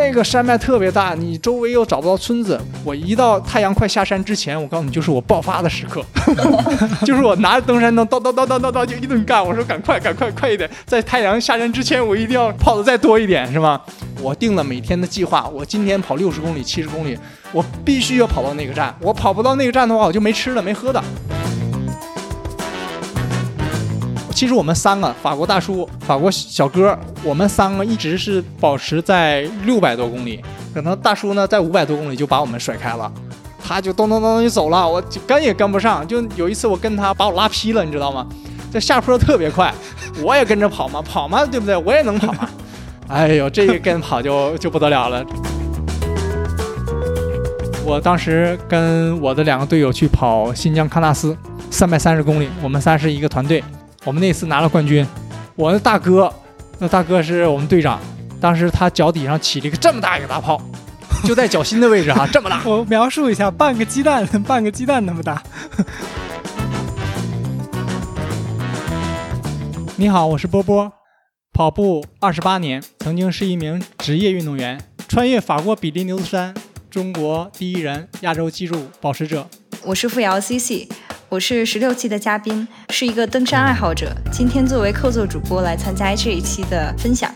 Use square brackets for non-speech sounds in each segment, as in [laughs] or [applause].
那个山脉特别大，你周围又找不到村子。我一到太阳快下山之前，我告诉你，就是我爆发的时刻，[laughs] 就是我拿着登山灯，叨叨叨叨叨叨就一顿干。我说赶快赶快快一点，在太阳下山之前，我一定要跑的再多一点，是吧？我定了每天的计划，我今天跑六十公里、七十公里，我必须要跑到那个站。我跑不到那个站的话，我就没吃的没喝的。其实我们三个法国大叔、法国小哥，我们三个一直是保持在六百多公里，可能大叔呢在五百多公里就把我们甩开了，他就咚咚咚就走了，我就跟也跟不上。就有一次我跟他把我拉劈了，你知道吗？这下坡特别快，[laughs] 我也跟着跑嘛，跑嘛，对不对？我也能跑嘛。[laughs] 哎呦，这一跟跑就就不得了了。我当时跟我的两个队友去跑新疆喀纳斯，三百三十公里，我们仨是一个团队。我们那次拿了冠军，我的大哥，那大哥是我们队长，当时他脚底上起了一个这么大一个大泡，就在脚心的位置哈，[laughs] 这么大。我描述一下，半个鸡蛋，半个鸡蛋那么大。你好，我是波波，跑步二十八年，曾经是一名职业运动员，穿越法国比利牛斯山，中国第一人，亚洲纪录保持者。我是付瑶 CC。我是十六期的嘉宾，是一个登山爱好者。今天作为客座主播来参加这一期的分享。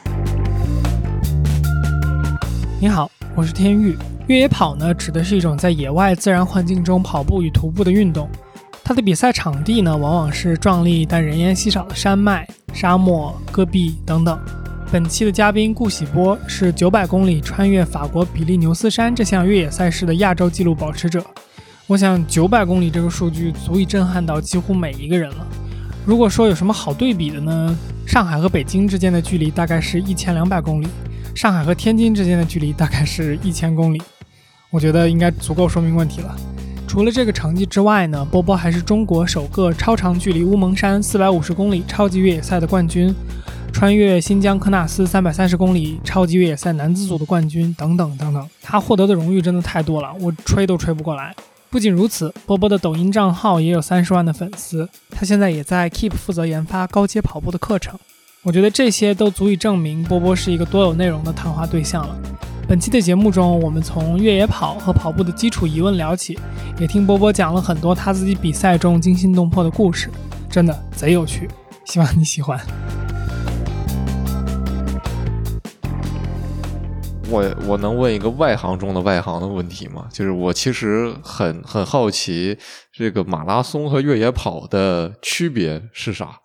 你好，我是天玉。越野跑呢，指的是一种在野外自然环境中跑步与徒步的运动。它的比赛场地呢，往往是壮丽但人烟稀少的山脉、沙漠、戈壁等等。本期的嘉宾顾喜波是九百公里穿越法国比利牛斯山这项越野赛事的亚洲纪录保持者。我想九百公里这个数据足以震撼到几乎每一个人了。如果说有什么好对比的呢？上海和北京之间的距离大概是一千两百公里，上海和天津之间的距离大概是一千公里。我觉得应该足够说明问题了。除了这个成绩之外呢，波波还是中国首个超长距离乌蒙山四百五十公里超级越野赛的冠军，穿越新疆喀纳斯三百三十公里超级越野赛男子组的冠军等等等等。他获得的荣誉真的太多了，我吹都吹不过来。不仅如此，波波的抖音账号也有三十万的粉丝。他现在也在 Keep 负责研发高阶跑步的课程。我觉得这些都足以证明波波是一个多有内容的谈话对象了。本期的节目中，我们从越野跑和跑步的基础疑问聊起，也听波波讲了很多他自己比赛中惊心动魄的故事，真的贼有趣。希望你喜欢。我我能问一个外行中的外行的问题吗？就是我其实很很好奇，这个马拉松和越野跑的区别是啥？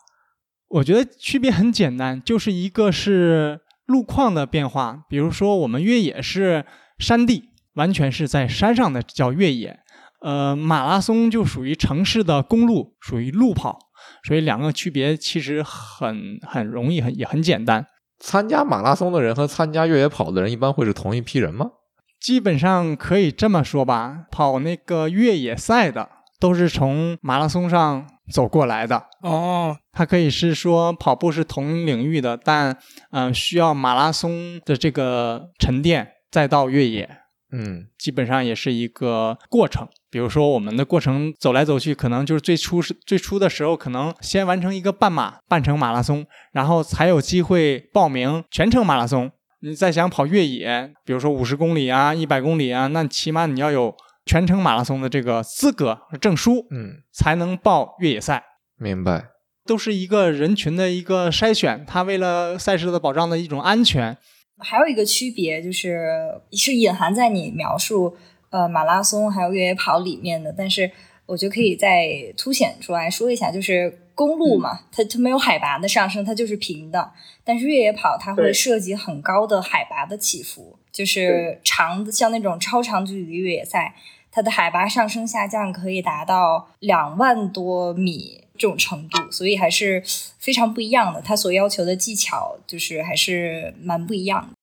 我觉得区别很简单，就是一个是路况的变化，比如说我们越野是山地，完全是在山上的叫越野，呃，马拉松就属于城市的公路，属于路跑，所以两个区别其实很很容易，很也很简单。参加马拉松的人和参加越野跑的人一般会是同一批人吗？基本上可以这么说吧，跑那个越野赛的都是从马拉松上走过来的。哦，它可以是说跑步是同领域的，但嗯，需要马拉松的这个沉淀，再到越野。嗯，基本上也是一个过程。比如说，我们的过程走来走去，可能就是最初是最初的时候，可能先完成一个半马、半程马拉松，然后才有机会报名全程马拉松。你再想跑越野，比如说五十公里啊、一百公里啊，那起码你要有全程马拉松的这个资格和证书，嗯，才能报越野赛。明白，都是一个人群的一个筛选，他为了赛事的保障的一种安全。还有一个区别就是，是隐含在你描述呃马拉松还有越野跑里面的，但是我觉得可以再凸显出来说一下，就是公路嘛，它它没有海拔的上升，它就是平的，但是越野跑它会涉及很高的海拔的起伏，就是长的像那种超长距离越野赛，它的海拔上升下降可以达到两万多米。这种程度，所以还是非常不一样的。他所要求的技巧，就是还是蛮不一样的。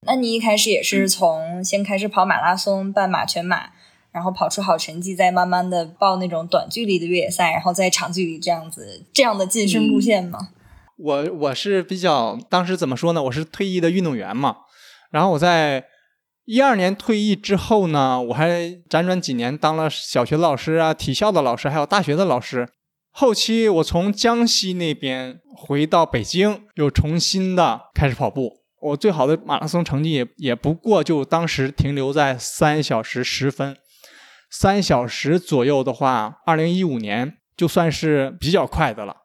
对，那你一开始也是从先开始跑马拉松、半马、全马，然后跑出好成绩，再慢慢的报那种短距离的越野赛，然后再长距离这样子这样的晋升路线吗？我我是比较当时怎么说呢？我是退役的运动员嘛，然后我在一二年退役之后呢，我还辗转几年当了小学的老师啊、体校的老师，还有大学的老师。后期我从江西那边回到北京，又重新的开始跑步。我最好的马拉松成绩也也不过就当时停留在三小时十分，三小时左右的话，二零一五年就算是比较快的了。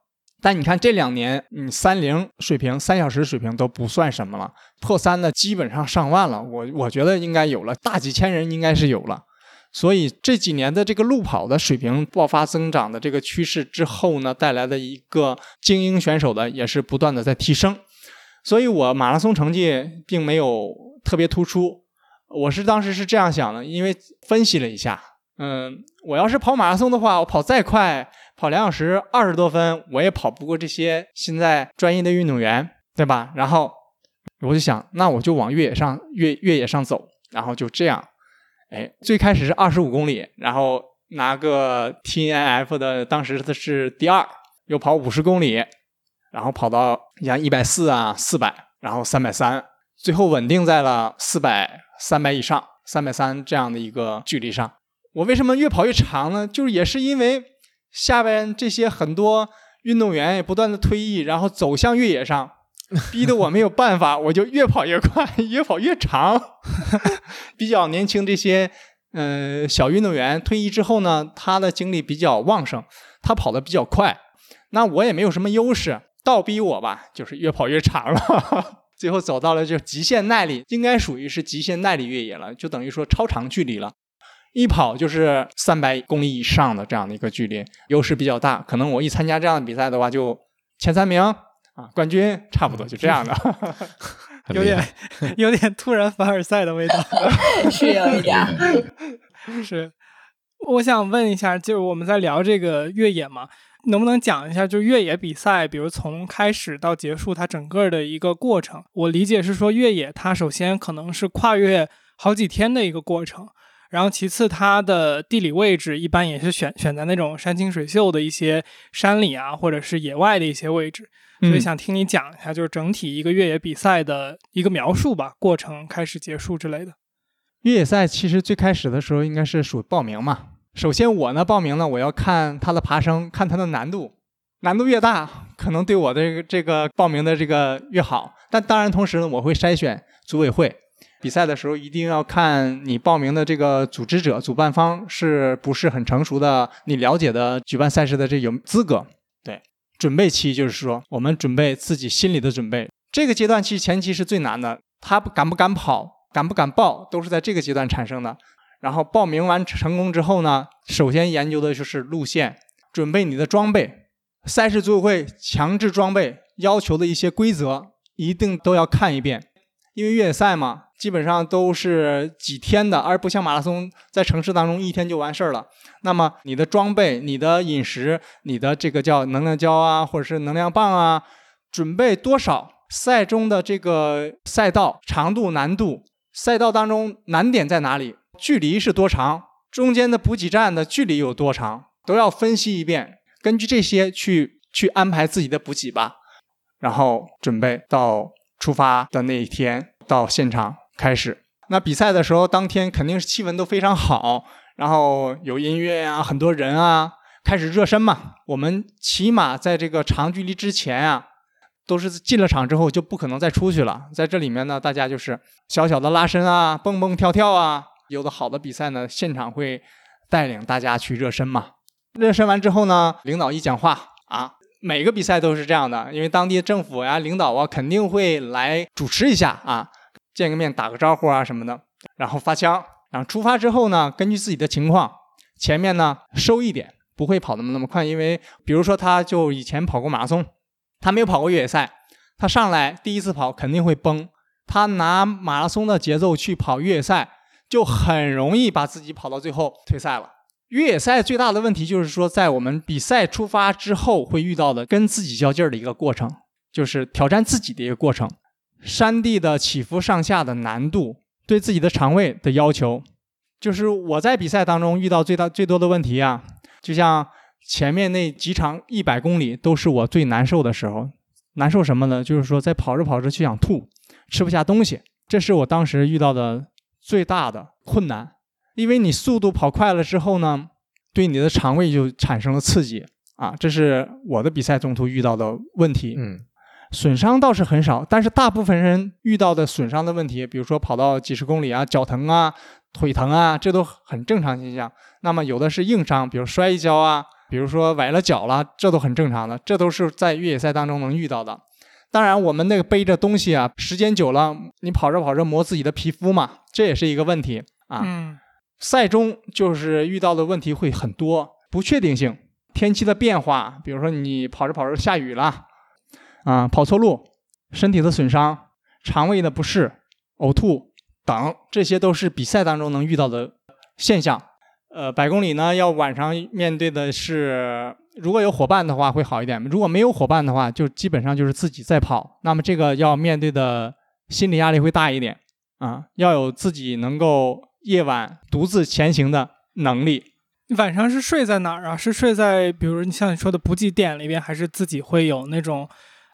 但你看这两年，你三零水平、三小时水平都不算什么了，破三的基本上上万了。我我觉得应该有了，大几千人应该是有了。所以这几年的这个路跑的水平爆发增长的这个趋势之后呢，带来的一个精英选手的也是不断的在提升。所以我马拉松成绩并没有特别突出，我是当时是这样想的，因为分析了一下，嗯，我要是跑马拉松的话，我跑再快。跑两小时二十多分，我也跑不过这些现在专业的运动员，对吧？然后我就想，那我就往越野上越越野上走，然后就这样，哎，最开始是二十五公里，然后拿个 T N F 的，当时的是第二，又跑五十公里，然后跑到你像一百四啊、四百，然后三百三，最后稳定在了四百、三百以上、三百三这样的一个距离上。我为什么越跑越长呢？就是也是因为。下边这些很多运动员也不断的退役，然后走向越野上，逼得我没有办法，我就越跑越快，越跑越长。[laughs] 比较年轻这些嗯小运动员退役之后呢，他的精力比较旺盛，他跑得比较快，那我也没有什么优势，倒逼我吧，就是越跑越长了，[laughs] 最后走到了就极限耐力，应该属于是极限耐力越野了，就等于说超长距离了。一跑就是三百公里以上的这样的一个距离，优势比较大。可能我一参加这样的比赛的话，就前三名啊，冠军差不多就这样的。[laughs] 有点有点突然凡尔赛的味道，[laughs] 是有一点。是，我想问一下，就是我们在聊这个越野嘛，能不能讲一下，就越野比赛，比如从开始到结束，它整个的一个过程？我理解是说，越野它首先可能是跨越好几天的一个过程。然后其次，它的地理位置一般也是选选在那种山清水秀的一些山里啊，或者是野外的一些位置。所以想听你讲一下，就是整体一个越野比赛的一个描述吧，过程开始、结束之类的。越野赛其实最开始的时候应该是属报名嘛。首先我呢报名呢，我要看它的爬升，看它的难度，难度越大，可能对我的这个报名的这个越好。但当然同时呢，我会筛选组委会。比赛的时候一定要看你报名的这个组织者、主办方是不是很成熟的，你了解的举办赛事的这有资格。对，准备期就是说我们准备自己心里的准备，这个阶段其实前期是最难的。他敢不敢跑，敢不敢报，都是在这个阶段产生的。然后报名完成功之后呢，首先研究的就是路线，准备你的装备，赛事组委会强制装备要求的一些规则一定都要看一遍，因为越野赛嘛。基本上都是几天的，而不像马拉松在城市当中一天就完事儿了。那么你的装备、你的饮食、你的这个叫能量胶啊，或者是能量棒啊，准备多少？赛中的这个赛道长度、难度，赛道当中难点在哪里？距离是多长？中间的补给站的距离有多长？都要分析一遍，根据这些去去安排自己的补给吧。然后准备到出发的那一天到现场。开始，那比赛的时候，当天肯定是气温都非常好，然后有音乐啊，很多人啊，开始热身嘛。我们起码在这个长距离之前啊，都是进了场之后就不可能再出去了。在这里面呢，大家就是小小的拉伸啊，蹦蹦跳跳啊。有的好的比赛呢，现场会带领大家去热身嘛。热身完之后呢，领导一讲话啊，每个比赛都是这样的，因为当地政府呀、领导啊肯定会来主持一下啊。见个面打个招呼啊什么的，然后发枪，然后出发之后呢，根据自己的情况，前面呢收一点，不会跑那么那么快，因为比如说他就以前跑过马拉松，他没有跑过越野赛，他上来第一次跑肯定会崩，他拿马拉松的节奏去跑越野赛，就很容易把自己跑到最后退赛了。越野赛最大的问题就是说，在我们比赛出发之后会遇到的跟自己较劲儿的一个过程，就是挑战自己的一个过程。山地的起伏上下的难度，对自己的肠胃的要求，就是我在比赛当中遇到最大最多的问题啊，就像前面那几场一百公里都是我最难受的时候。难受什么呢？就是说在跑着跑着就想吐，吃不下东西，这是我当时遇到的最大的困难。因为你速度跑快了之后呢，对你的肠胃就产生了刺激啊，这是我的比赛中途遇到的问题。嗯。损伤倒是很少，但是大部分人遇到的损伤的问题，比如说跑到几十公里啊，脚疼啊、腿疼啊，这都很正常现象。那么有的是硬伤，比如摔一跤啊，比如说崴了脚了，这都很正常的，这都是在越野赛当中能遇到的。当然，我们那个背着东西啊，时间久了，你跑着跑着磨自己的皮肤嘛，这也是一个问题啊。嗯赛中就是遇到的问题会很多，不确定性，天气的变化，比如说你跑着跑着下雨了，啊，跑错路，身体的损伤，肠胃的不适、呕吐等，这些都是比赛当中能遇到的现象。呃，百公里呢，要晚上面对的是，如果有伙伴的话会好一点；如果没有伙伴的话，就基本上就是自己在跑。那么这个要面对的心理压力会大一点啊，要有自己能够夜晚独自前行的能力。你晚上是睡在哪儿啊？是睡在比如你像你说的补给点里边，还是自己会有那种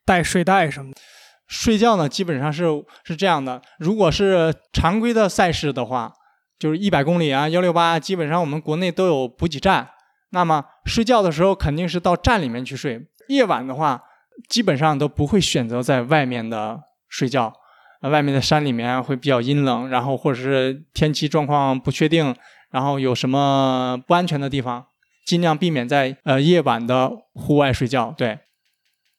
带睡袋什么的？睡觉呢，基本上是是这样的。如果是常规的赛事的话，就是一百公里啊、幺六八，基本上我们国内都有补给站。那么睡觉的时候肯定是到站里面去睡。夜晚的话，基本上都不会选择在外面的睡觉。呃，外面的山里面会比较阴冷，然后或者是天气状况不确定，然后有什么不安全的地方，尽量避免在呃夜晚的户外睡觉。对，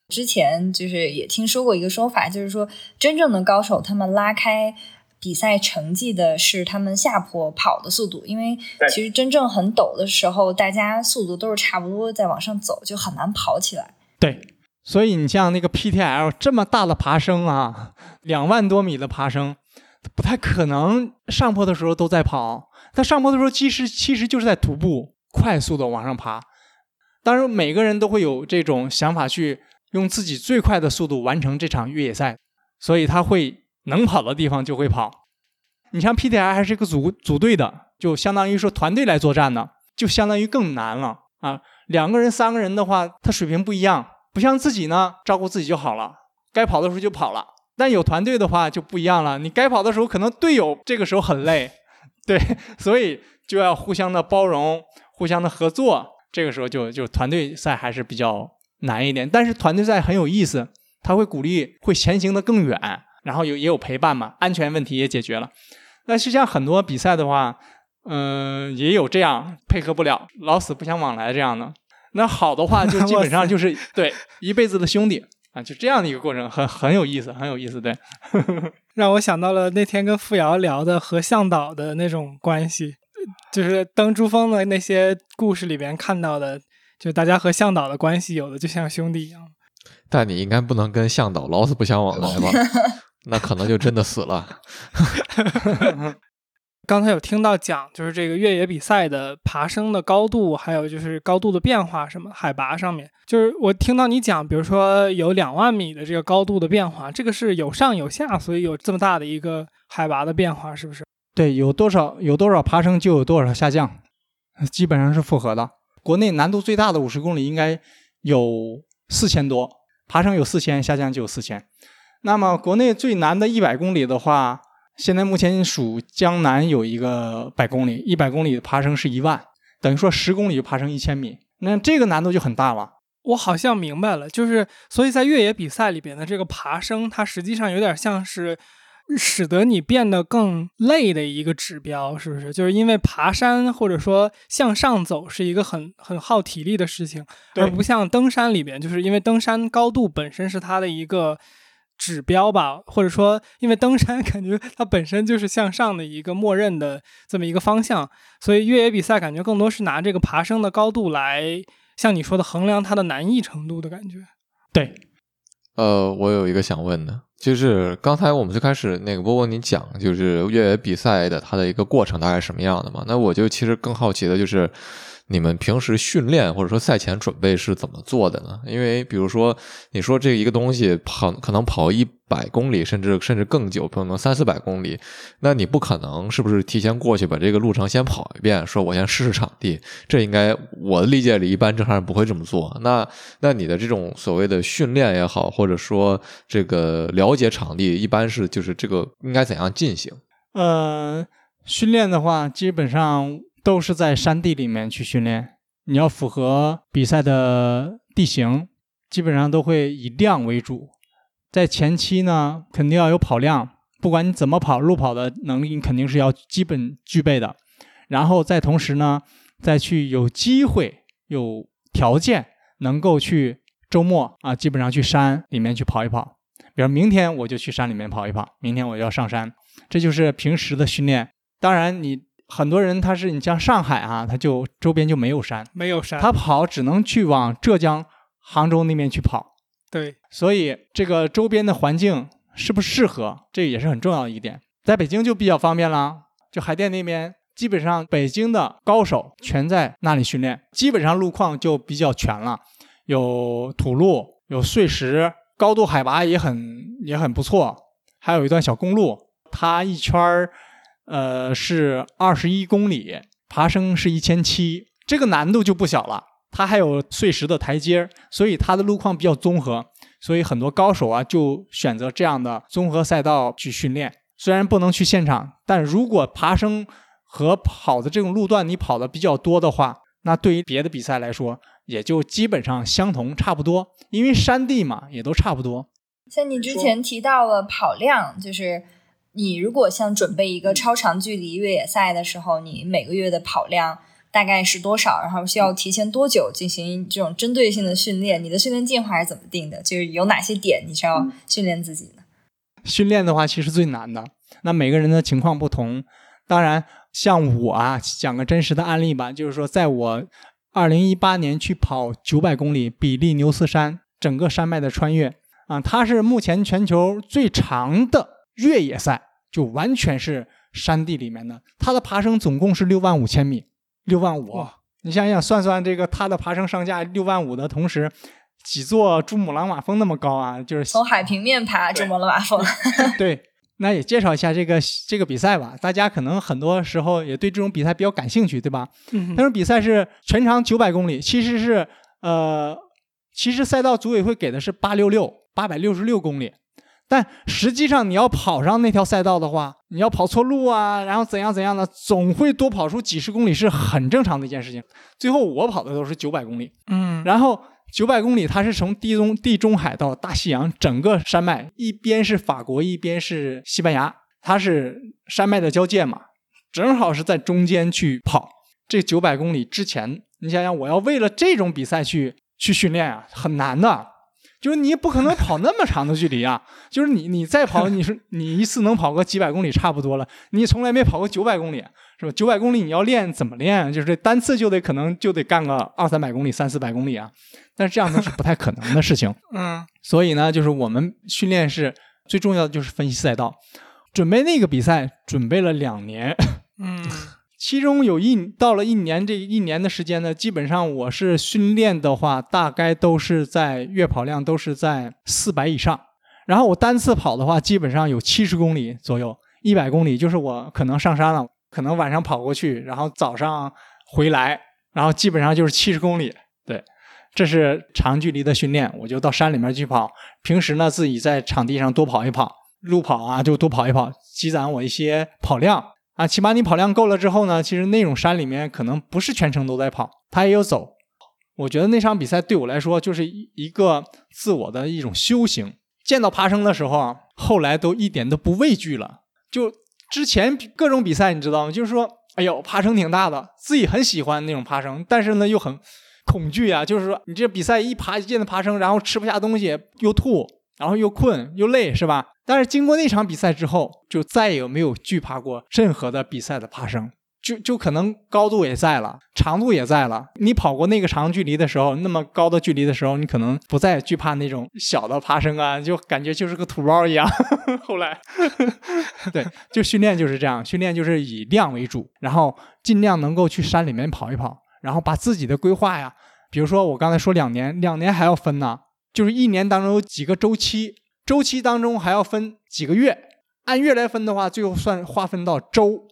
之前就是也听说过一个说法，就是说真正的高手他们拉开比赛成绩的是他们下坡跑的速度，因为其实真正很陡的时候，大家速度都是差不多在往上走，就很难跑起来。对，所以你像那个 PTL 这么大的爬升啊，两万多米的爬升，不太可能上坡的时候都在跑。他上坡的时候，其实其实就是在徒步快速的往上爬。当然，每个人都会有这种想法，去用自己最快的速度完成这场越野赛，所以他会能跑的地方就会跑。你像 PTR 还是一个组组队的，就相当于说团队来作战呢，就相当于更难了啊。两个人、三个人的话，他水平不一样，不像自己呢，照顾自己就好了，该跑的时候就跑了。但有团队的话就不一样了，你该跑的时候，可能队友这个时候很累，对，所以就要互相的包容、互相的合作。这个时候就就团队赛还是比较难一点，但是团队赛很有意思，他会鼓励会前行的更远，然后有也有陪伴嘛，安全问题也解决了。那实际上很多比赛的话，嗯、也有这样配合不了，老死不相往来这样的。那好的话，就基本上就是 [laughs] 对一辈子的兄弟啊，就这样的一个过程，很很有意思，很有意思。对，[laughs] 让我想到了那天跟付瑶聊的和向导的那种关系，就是登珠峰的那些故事里边看到的，就大家和向导的关系，有的就像兄弟一样。但你应该不能跟向导老死不相往来吧？[laughs] 那可能就真的死了。刚才有听到讲，就是这个越野比赛的爬升的高度，还有就是高度的变化，什么海拔上面，就是我听到你讲，比如说有两万米的这个高度的变化，这个是有上有下，所以有这么大的一个海拔的变化，是不是？对，有多少有多少爬升就有多少下降，基本上是符合的。国内难度最大的五十公里应该有四千多，爬升有四千，下降就有四千。那么国内最难的一百公里的话，现在目前属江南有一个百公里，一百公里的爬升是一万，等于说十公里就爬升一千米，那这个难度就很大了。我好像明白了，就是所以在越野比赛里边的这个爬升，它实际上有点像是使得你变得更累的一个指标，是不是？就是因为爬山或者说向上走是一个很很耗体力的事情，而不像登山里边，就是因为登山高度本身是它的一个指标吧，或者说因为登山 [laughs] 感觉它本身就是向上的一个默认的这么一个方向，所以越野比赛感觉更多是拿这个爬升的高度来像你说的衡量它的难易程度的感觉。对，呃，我有一个想问的，就是刚才我们最开始那个波波你讲，就是越野比赛的它的一个过程大概是什么样的嘛？那我就其实更好奇的就是。你们平时训练或者说赛前准备是怎么做的呢？因为比如说，你说这一个东西跑可能跑一百公里，甚至甚至更久，可能三四百公里，那你不可能是不是提前过去把这个路程先跑一遍，说我先试试场地？这应该我的理解里，一般正常人不会这么做。那那你的这种所谓的训练也好，或者说这个了解场地，一般是就是这个应该怎样进行？呃，训练的话，基本上都是在山地里面去训练。你要符合比赛的地形，基本上都会以量为主。在前期呢，肯定要有跑量，不管你怎么跑，路跑的能力你肯定是要基本具备的。然后再同时呢，再去有机会、有条件能够去周末啊，基本上去山里面去跑一跑。比如明天我就去山里面跑一跑，明天我就要上山，这就是平时的训练。当然，你很多人他是你像上海啊，他就周边就没有山，没有山，他跑只能去往浙江、杭州那边去跑。对，所以这个周边的环境适不适合，这也是很重要的一点。在北京就比较方便了，就海淀那边，基本上北京的高手全在那里训练，基本上路况就比较全了，有土路，有碎石，高度海拔也很也很不错，还有一段小公路，它一圈儿，呃是二十一公里，爬升是一千七，这个难度就不小了。它还有碎石的台阶，所以它的路况比较综合，所以很多高手啊就选择这样的综合赛道去训练。虽然不能去现场，但如果爬升和跑的这种路段你跑的比较多的话，那对于别的比赛来说，也就基本上相同差不多，因为山地嘛也都差不多。像你之前提到了跑量，就是你如果像准备一个超长距离越野赛的时候，你每个月的跑量。大概是多少？然后需要提前多久进行这种针对性的训练？你的训练计划是怎么定的？就是有哪些点你是要训练自己的？训练的话，其实最难的。那每个人的情况不同。当然，像我啊，讲个真实的案例吧，就是说，在我二零一八年去跑九百公里比利牛斯山整个山脉的穿越啊，它是目前全球最长的越野赛，就完全是山地里面的。它的爬升总共是六万五千米。六万五，你想想算算这个它的爬升上架六万五的同时，几座珠穆朗玛峰那么高啊？就是从海平面爬珠穆朗玛峰。[laughs] 对，那也介绍一下这个这个比赛吧。大家可能很多时候也对这种比赛比较感兴趣，对吧？嗯。那种比赛是全长九百公里，其实是呃，其实赛道组委会给的是八六六八百六十六公里。但实际上，你要跑上那条赛道的话，你要跑错路啊，然后怎样怎样的，总会多跑出几十公里，是很正常的一件事情。最后我跑的都是九百公里，嗯，然后九百公里它是从地中地中海到大西洋整个山脉，一边是法国，一边是西班牙，它是山脉的交界嘛，正好是在中间去跑这九百公里之前，你想想，我要为了这种比赛去去训练啊，很难的。就是你不可能跑那么长的距离啊！就是你你再跑，你说你一次能跑个几百公里差不多了。你从来没跑过九百公里，是吧？九百公里你要练怎么练？就是单次就得可能就得干个二三百公里、三四百公里啊。但是这样呢是不太可能的事情。嗯。[laughs] 所以呢，就是我们训练是最重要的，就是分析赛道，准备那个比赛准备了两年。嗯。[laughs] 其中有一到了一年这一年的时间呢，基本上我是训练的话，大概都是在月跑量都是在四百以上。然后我单次跑的话，基本上有七十公里左右，一百公里就是我可能上山了，可能晚上跑过去，然后早上回来，然后基本上就是七十公里。对，这是长距离的训练，我就到山里面去跑。平时呢，自己在场地上多跑一跑，路跑啊就多跑一跑，积攒我一些跑量。啊，起码你跑量够了之后呢，其实那种山里面可能不是全程都在跑，它也有走。我觉得那场比赛对我来说就是一个自我的一种修行。见到爬升的时候啊，后来都一点都不畏惧了。就之前各种比赛你知道吗？就是说，哎呦，爬升挺大的，自己很喜欢那种爬升，但是呢又很恐惧啊。就是说，你这比赛一爬一见到爬升，然后吃不下东西，又吐，然后又困又累，是吧？但是经过那场比赛之后，就再也没有惧怕过任何的比赛的爬升，就就可能高度也在了，长度也在了。你跑过那个长距离的时候，那么高的距离的时候，你可能不再惧怕那种小的爬升啊，就感觉就是个土包一样。[laughs] 后来，[laughs] 对，就训练就是这样，训练就是以量为主，然后尽量能够去山里面跑一跑，然后把自己的规划呀，比如说我刚才说两年，两年还要分呢，就是一年当中有几个周期。周期当中还要分几个月，按月来分的话，最后算划分到周。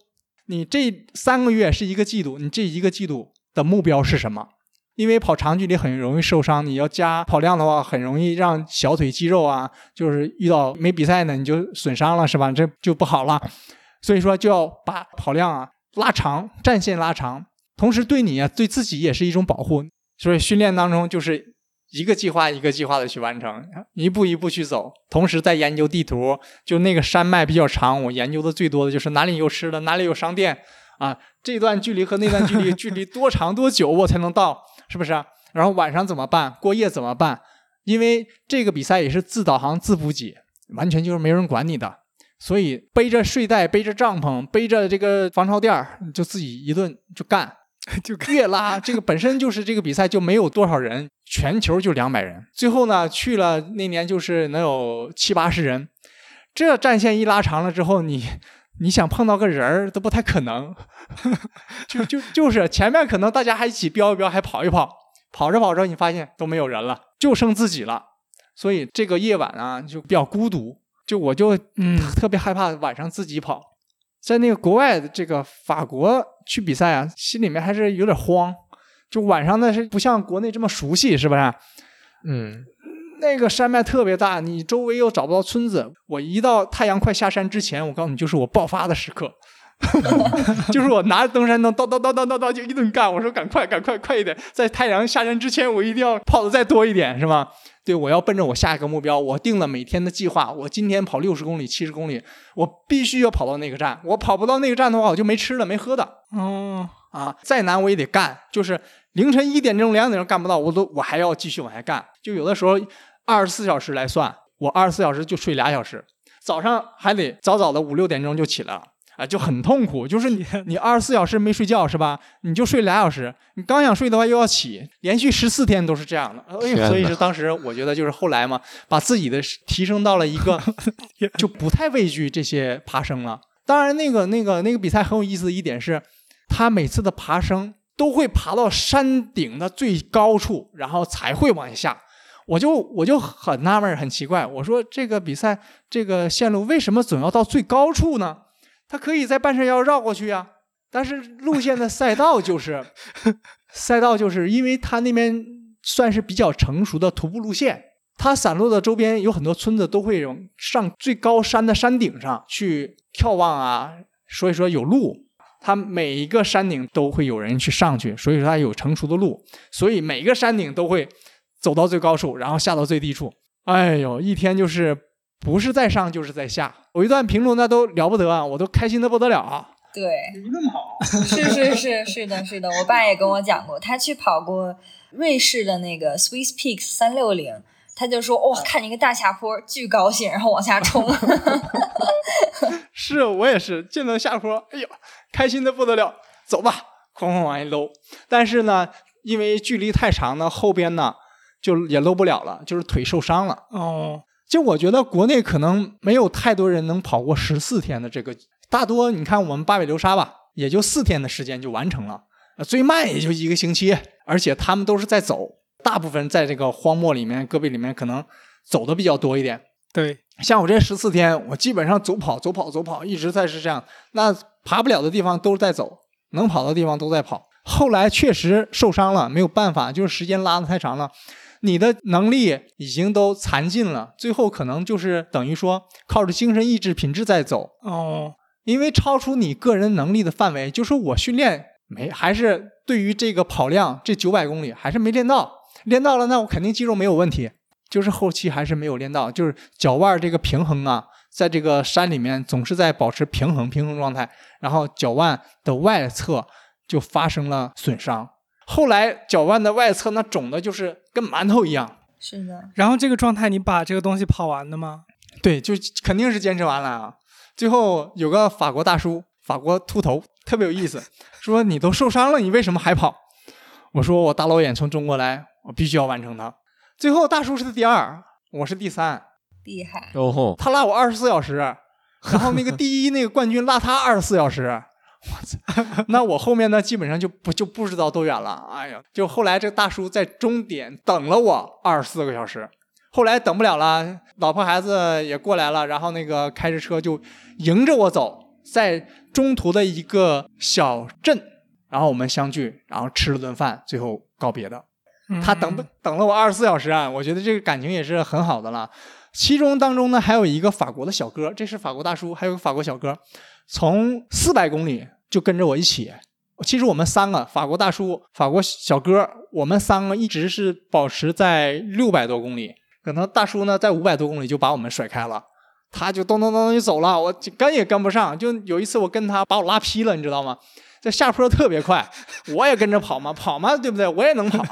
你这三个月是一个季度，你这一个季度的目标是什么？因为跑长距离很容易受伤，你要加跑量的话，很容易让小腿肌肉啊，就是遇到没比赛呢，你就损伤了，是吧？这就不好了。所以说就要把跑量啊拉长，战线拉长，同时对你啊对自己也是一种保护。所以训练当中就是。一个计划一个计划的去完成，一步一步去走，同时在研究地图。就那个山脉比较长，我研究的最多的就是哪里有吃的，哪里有商店啊，这段距离和那段距离 [laughs] 距离多长多久我才能到，是不是？然后晚上怎么办？过夜怎么办？因为这个比赛也是自导航自补给，完全就是没人管你的，所以背着睡袋、背着帐篷、背着这个防潮垫儿，就自己一顿就干。[laughs] 就越拉这个本身就是这个比赛就没有多少人，全球就两百人。最后呢，去了那年就是能有七八十人，这战线一拉长了之后，你你想碰到个人儿都不太可能。[laughs] 就就就是前面可能大家还一起飙一飙，还跑一跑，跑着跑着你发现都没有人了，就剩自己了。所以这个夜晚啊就比较孤独，就我就嗯特别害怕晚上自己跑。在那个国外的这个法国去比赛啊，心里面还是有点慌。就晚上呢是不像国内这么熟悉，是不是？嗯，那个山脉特别大，你周围又找不到村子。我一到太阳快下山之前，我告诉你，就是我爆发的时刻，[laughs] 就是我拿着登山灯，叨叨叨叨叨叨就一顿干。我说赶快赶快快一点，在太阳下山之前，我一定要跑的再多一点，是吧？对，我要奔着我下一个目标，我定了每天的计划。我今天跑六十公里、七十公里，我必须要跑到那个站。我跑不到那个站的话，我就没吃的、没喝的哦，啊！再难我也得干，就是凌晨一点钟、两点钟干不到，我都我还要继续往下干。就有的时候二十四小时来算，我二十四小时就睡俩小时，早上还得早早的五六点钟就起来了。啊，就很痛苦，就是你你二十四小时没睡觉是吧？你就睡俩小时，你刚想睡的话又要起，连续十四天都是这样的。哎，所以是当时我觉得就是后来嘛，把自己的提升到了一个 [laughs] 就不太畏惧这些爬升了。当然，那个那个那个比赛很有意思的一点是，他每次的爬升都会爬到山顶的最高处，然后才会往下下。我就我就很纳闷，很奇怪，我说这个比赛这个线路为什么总要到最高处呢？它可以在半山腰绕过去呀，但是路线的赛道就是 [laughs] 赛道，就是因为它那边算是比较成熟的徒步路线，它散落的周边有很多村子都会有上最高山的山顶上去眺望啊，所以说有路，它每一个山顶都会有人去上去，所以说它有成熟的路，所以每个山顶都会走到最高处，然后下到最低处。哎呦，一天就是不是在上就是在下。有一段评论那都了不得啊，我都开心的不得了啊。对，那么好，是是是是的，是的，我爸也跟我讲过，他去跑过瑞士的那个 Swiss Peaks 三六零，他就说哇、看见一个大下坡，巨高兴，然后往下冲。[laughs] 是我也是见到下坡，哎呦，开心的不得了，走吧，哐哐往一搂。但是呢，因为距离太长呢，后边呢就也搂不了了，就是腿受伤了。哦，就我觉得国内可能没有太多人能跑过十四天的这个，大多你看我们八百流沙吧，也就四天的时间就完成了，呃最慢也就一个星期，而且他们都是在走，大部分在这个荒漠里面、戈壁里面可能走的比较多一点。对，像我这十四天，我基本上走跑、走跑、走跑，一直在是这样。那爬不了的地方都是在走，能跑的地方都在跑。后来确实受伤了，没有办法，就是时间拉得太长了，你的能力已经都残尽了，最后可能就是等于说靠着精神意志品质在走，哦，因为超出你个人能力的范围，就是我训练没，还是对于这个跑量这九百公里还是没练到，练到了那我肯定肌肉没有问题，就是后期还是没有练到，就是脚腕这个平衡啊，在这个山里面总是在保持平衡平衡状态，然后脚腕的外侧就发生了损伤，后来脚腕的外侧那肿的就是跟馒头一样，是的，然后这个状态你把这个东西跑完的吗？对，就肯定是坚持完了啊。最后有个法国大叔，法国秃头，特别有意思，[laughs] 说你都受伤了，你为什么还跑？我说我大老远从中国来，我必须要完成它。最后大叔是第二，我是第三，厉害。哦吼，他拉我二十四小时，然后那个第一那个冠军拉他二十四小时。我操！那我后面呢，基本上就不就不知道多远了。哎呀，就后来这大叔在终点等了我二十四个小时，后来等不了了，老婆孩子也过来了，然后那个开着车就迎着我走，在中途的一个小镇，然后我们相聚，然后吃了顿饭，最后告别的。他等不嗯等了我二十四小时啊，我觉得这个感情也是很好的了。其中当中呢，还有一个法国的小哥，这是法国大叔，还有个法国小哥，从四百公里就跟着我一起，其实我们三个法国大叔、法国小哥，我们三个一直是保持在六百多公里，可能大叔呢在五百多公里就把我们甩开了，他就咚咚咚就走了，我跟也跟不上。就有一次我跟他把我拉劈了，你知道吗？这下坡特别快，我也跟着跑嘛，跑嘛，对不对？我也能跑。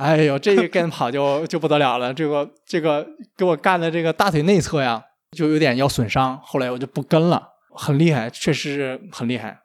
哎呦，这个跟跑就就不得了了，这个这个给我干的这个大腿内侧呀，就有点要损伤，后来我就不跟了，很厉害，确实是很厉害。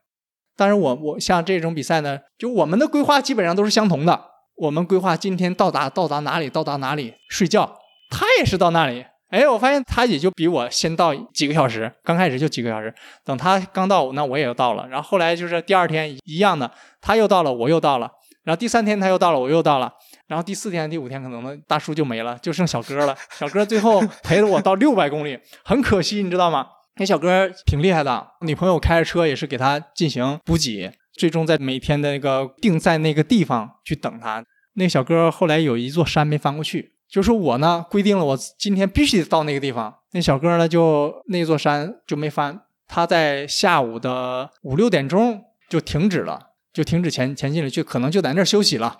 但是我我像这种比赛呢，就我们的规划基本上都是相同的。我们规划今天到达到达哪里到达哪里睡觉，他也是到那里。哎，我发现他也就比我先到几个小时，刚开始就几个小时。等他刚到，那我也要到了。然后后来就是第二天一样的，他又到了，我又到了。然后第三天他又到了，我又到了。然后第四天、第五天可能呢大叔就没了，就剩小哥了。小哥最后陪着我到六百公里，很可惜，你知道吗？那小哥挺厉害的，女朋友开着车也是给他进行补给，最终在每天的那个定在那个地方去等他。那小哥后来有一座山没翻过去，就是我呢规定了我今天必须得到那个地方，那小哥呢就那座山就没翻，他在下午的五六点钟就停止了，就停止前前进了，就可能就在那儿休息了。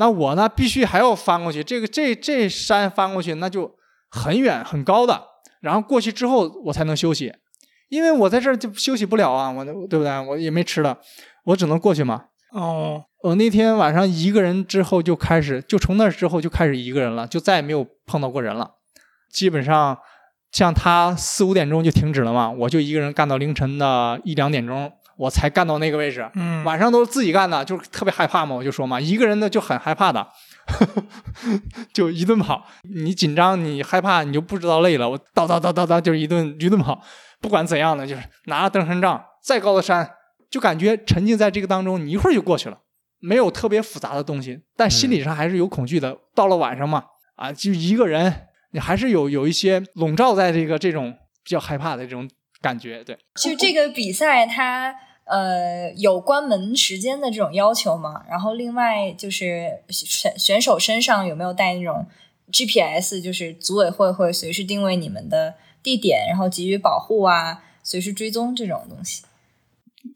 那我呢必须还要翻过去，这个这这山翻过去那就很远很高的。然后过去之后，我才能休息，因为我在这儿就休息不了啊，我对不对？我也没吃的，我只能过去嘛。哦，我那天晚上一个人之后就开始，就从那之后就开始一个人了，就再也没有碰到过人了。基本上像他四五点钟就停止了嘛，我就一个人干到凌晨的一两点钟，我才干到那个位置。嗯，晚上都是自己干的，就是特别害怕嘛，我就说嘛，一个人呢就很害怕的。[laughs] 就一顿跑，你紧张，你害怕，你就不知道累了。我叨叨叨叨叨，就是一顿一顿跑，不管怎样的，就是拿着登山杖，再高的山，就感觉沉浸在这个当中，你一会儿就过去了，没有特别复杂的东西，但心理上还是有恐惧的。到了晚上嘛，啊，就一个人，你还是有有一些笼罩在这个这种比较害怕的这种感觉。对，就这个比赛它。呃，有关门时间的这种要求吗？然后另外就是选选手身上有没有带那种 GPS，就是组委会会随时定位你们的地点，然后给予保护啊，随时追踪这种东西。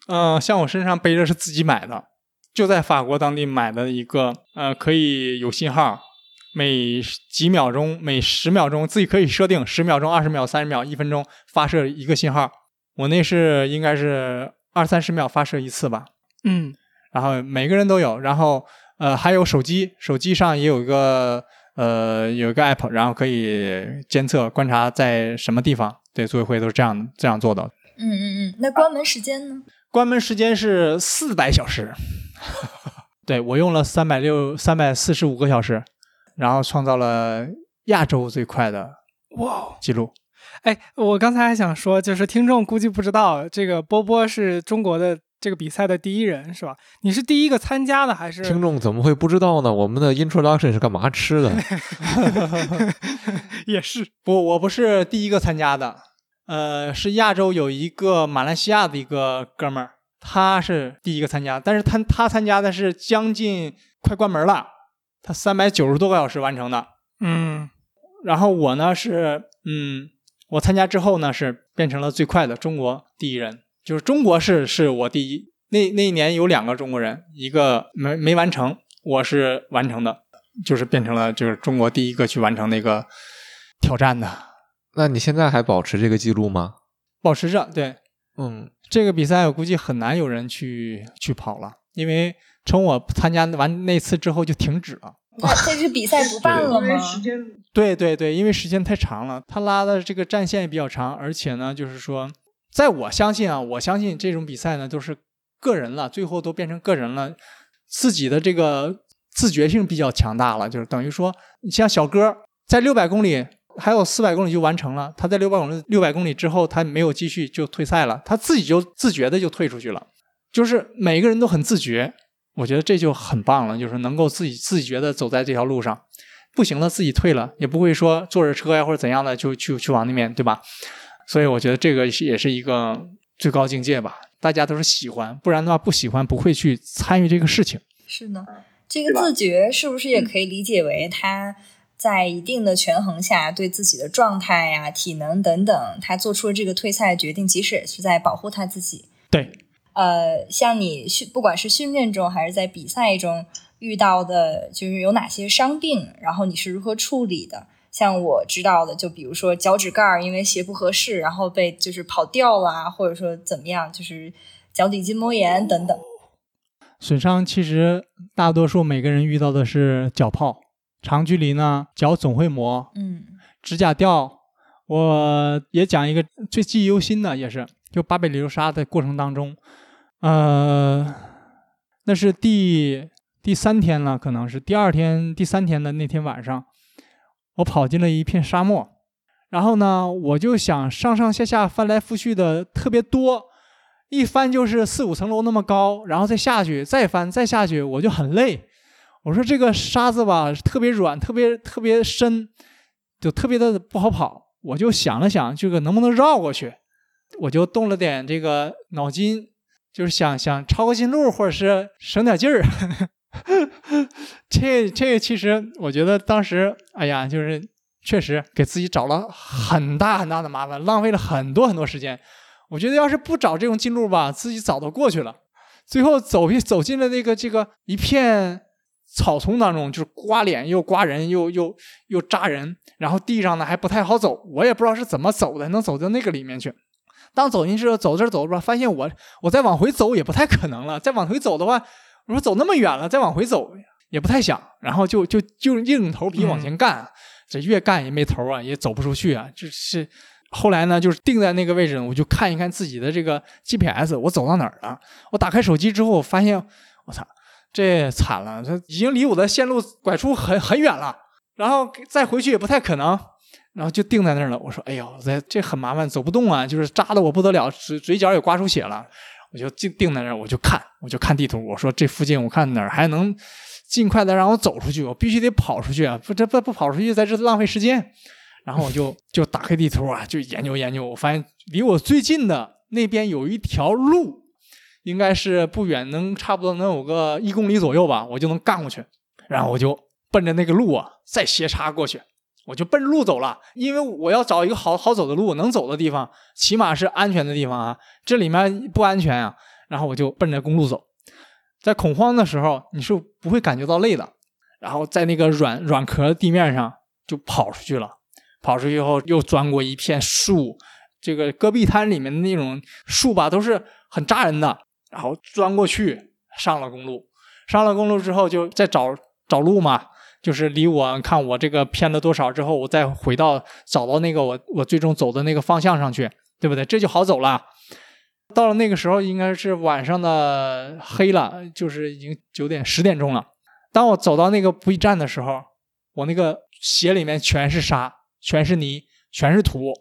嗯，像我身上背着是自己买的，就在法国当地买的一个，呃，可以有信号，每几秒钟、每十秒钟自己可以设定十秒钟、二十秒、三十秒、一分钟发射一个信号。我那是应该是。二三十秒发射一次吧，嗯，然后每个人都有，然后呃还有手机，手机上也有一个呃有一个 app，然后可以监测观察在什么地方。对，组委会都是这样这样做的。嗯嗯嗯，那关门时间呢？关门时间是四百小时，[laughs] 对我用了三百六三百四十五个小时，然后创造了亚洲最快的哇记录。哎，我刚才还想说，就是听众估计不知道，这个波波是中国的这个比赛的第一人，是吧？你是第一个参加的还是？听众怎么会不知道呢？我们的 introduction 是干嘛吃的？[laughs] 也是，不，我不是第一个参加的，呃，是亚洲有一个马来西亚的一个哥们儿，他是第一个参加，但是他他参加的是将近快关门了，他三百九十多个小时完成的，嗯，然后我呢是，嗯。我参加之后呢，是变成了最快的中国第一人，就是中国是是我第一。那那一年有两个中国人，一个没没完成，我是完成的，就是变成了就是中国第一个去完成那个挑战的。那你现在还保持这个记录吗？保持着，对，嗯，这个比赛我估计很难有人去去跑了，因为从我参加完那次之后就停止了。[laughs] 那这是比赛不办了吗？对对对，因为时间太长了，他拉的这个战线也比较长，而且呢，就是说，在我相信啊，我相信这种比赛呢都是个人了，最后都变成个人了，自己的这个自觉性比较强大了，就是等于说，你像小哥在六百公里还有四百公里就完成了，他在六百公里六百公里之后他没有继续就退赛了，他自己就自觉的就退出去了，就是每个人都很自觉。我觉得这就很棒了，就是能够自己自己觉得走在这条路上，不行了自己退了，也不会说坐着车呀或者怎样的就去去往那边，对吧？所以我觉得这个也是一个最高境界吧。大家都是喜欢，不然的话不喜欢不会去参与这个事情。是呢，这个自觉是不是也可以理解为他在一定的权衡下对自己的状态呀、体能等等，他做出了这个退赛决定，即使是在保护他自己。对。呃，像你训不管是训练中还是在比赛中遇到的，就是有哪些伤病，然后你是如何处理的？像我知道的，就比如说脚趾盖儿因为鞋不合适，然后被就是跑掉了，或者说怎么样，就是脚底筋膜炎等等。损伤其实大多数每个人遇到的是脚泡，长距离呢脚总会磨，嗯指甲掉。我也讲一个最记忆犹新的，也是就八百里流沙的过程当中，呃，那是第第三天了，可能是第二天、第三天的那天晚上，我跑进了一片沙漠，然后呢，我就想上上下下翻来覆去的特别多，一翻就是四五层楼那么高，然后再下去，再翻，再下去，我就很累。我说这个沙子吧，特别软，特别特别深，就特别的不好跑。我就想了想，这个能不能绕过去，我就动了点这个脑筋，就是想想抄个近路，或者是省点劲儿。[laughs] 这这其实我觉得当时，哎呀，就是确实给自己找了很大很大的麻烦，浪费了很多很多时间。我觉得要是不找这种近路吧，自己早都过去了。最后走一走进了那个这个一片草丛当中，就是刮脸又刮人又又又扎人，然后地上呢还不太好走，我也不知道是怎么走的，能走到那个里面去。当走进去之后，走着走着吧，发现我我再往回走也不太可能了。再往回走的话，我说走那么远了，再往回走也不太想，然后就就就硬着头皮往前干，这越干也没头啊，也走不出去啊。就是后来呢，就是定在那个位置，我就看一看自己的这个 GPS，我走到哪儿了。我打开手机之后，发现我操，这惨了，这已经离我的线路拐出很很远了，然后再回去也不太可能。然后就定在那儿了。我说：“哎呦，这这很麻烦，走不动啊，就是扎的我不得了，嘴嘴角也刮出血了。”我就定定在那儿，我就看，我就看地图。我说：“这附近我看哪儿还能尽快的让我走出去？我必须得跑出去啊！不这不不跑出去，在这浪费时间。”然后我就就打开地图啊，就研究研究。我发现离我最近的那边有一条路，应该是不远，能差不多能有个一公里左右吧，我就能干过去。然后我就奔着那个路啊，再斜插过去。我就奔着路走了，因为我要找一个好好走的路，能走的地方，起码是安全的地方啊。这里面不安全啊，然后我就奔着公路走。在恐慌的时候，你是不会感觉到累的。然后在那个软软壳地面上就跑出去了，跑出去以后又钻过一片树，这个戈壁滩里面的那种树吧，都是很扎人的。然后钻过去，上了公路，上了公路之后就再找找路嘛。就是离我看我这个偏了多少之后，我再回到找到那个我我最终走的那个方向上去，对不对？这就好走了。到了那个时候，应该是晚上的黑了，就是已经九点十点钟了。当我走到那个补给站的时候，我那个鞋里面全是沙，全是泥，全是土，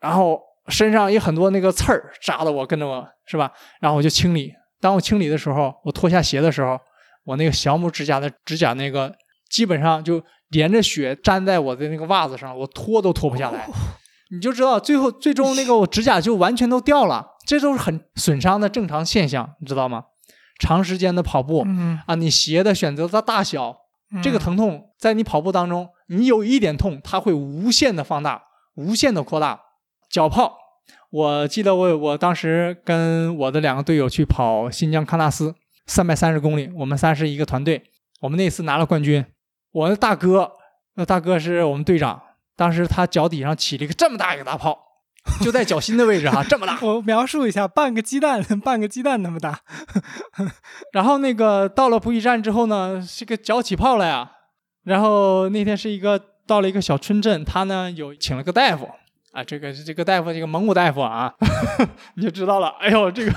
然后身上有很多那个刺儿扎的我，跟着我是吧？然后我就清理。当我清理的时候，我脱下鞋的时候，我那个小拇指甲的指甲那个。基本上就连着血粘在我的那个袜子上，我脱都脱不下来。[laughs] 你就知道最后最终那个我指甲就完全都掉了，这都是很损伤的正常现象，你知道吗？长时间的跑步啊，你鞋的选择的大小，这个疼痛在你跑步当中，你有一点痛，它会无限的放大，无限的扩大。脚泡，我记得我我当时跟我的两个队友去跑新疆喀纳斯三百三十公里，我们仨是一个团队，我们那次拿了冠军。我的大哥，那大哥是我们队长。当时他脚底上起了一个这么大一个大泡，就在脚心的位置哈，这么大。[laughs] 我描述一下，半个鸡蛋，半个鸡蛋那么大。[laughs] 然后那个到了补给站之后呢，这个脚起泡了呀。然后那天是一个到了一个小村镇，他呢有请了个大夫啊，这个这个大夫，这个蒙古大夫啊，[laughs] 你就知道了。哎呦，这个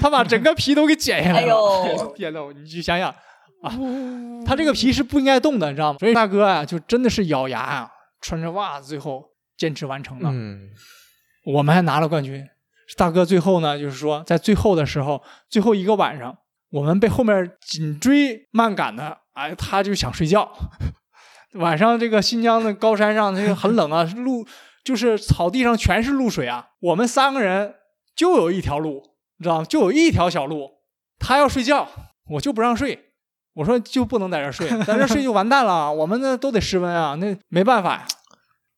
他把整个皮都给剪下来了。哎呦，天呐，你去想想。啊，他这个皮是不应该动的，你知道吗？所以大哥啊，就真的是咬牙啊，穿着袜子，最后坚持完成了。嗯，我们还拿了冠军。大哥最后呢，就是说在最后的时候，最后一个晚上，我们被后面紧追慢赶的，哎，他就想睡觉。[laughs] 晚上这个新疆的高山上，那个很冷啊，[laughs] 露就是草地上全是露水啊。我们三个人就有一条路，你知道吗？就有一条小路，他要睡觉，我就不让睡。我说就不能在这睡，在这睡就完蛋了。我们那都得失温啊，那没办法呀。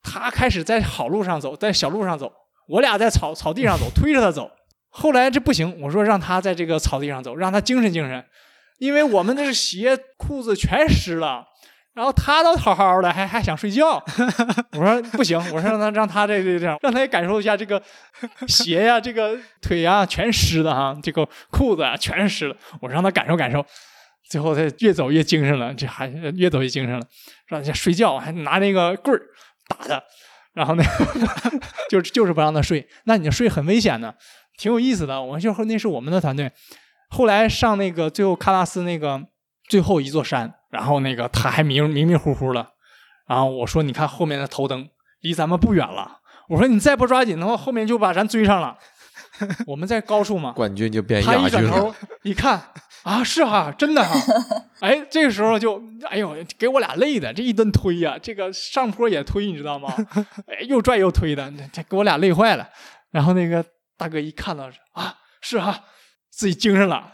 他开始在好路上走，在小路上走，我俩在草草地上走，推着他走。后来这不行，我说让他在这个草地上走，让他精神精神，因为我们那是鞋裤子全湿了。然后他倒好好的，还还想睡觉。我说不行，我说让他让他这这这样，让他也感受一下这个鞋呀，这个腿呀全湿的哈，这个裤子啊全湿了。我让他感受感受。最后他越走越精神了，这还越走越精神了，让他睡觉还拿那个棍儿打他，然后呢 [laughs] 就就是不让他睡。那你睡很危险的，挺有意思的。我就说那是我们的团队。后来上那个最后喀纳斯那个最后一座山。然后那个他还迷迷迷糊糊的，然后我说：“你看后面的头灯离咱们不远了。”我说：“你再不抓紧的话，后面就把咱追上了。[laughs] ”我们在高处嘛，冠军就变他亚军了。一转头一看啊，是哈，真的哈。[laughs] 哎，这个时候就哎呦，给我俩累的，这一顿推呀，这个上坡也推，你知道吗？[laughs] 哎，又拽又推的，这给我俩累坏了。然后那个大哥一看到啊，是哈，自己精神了。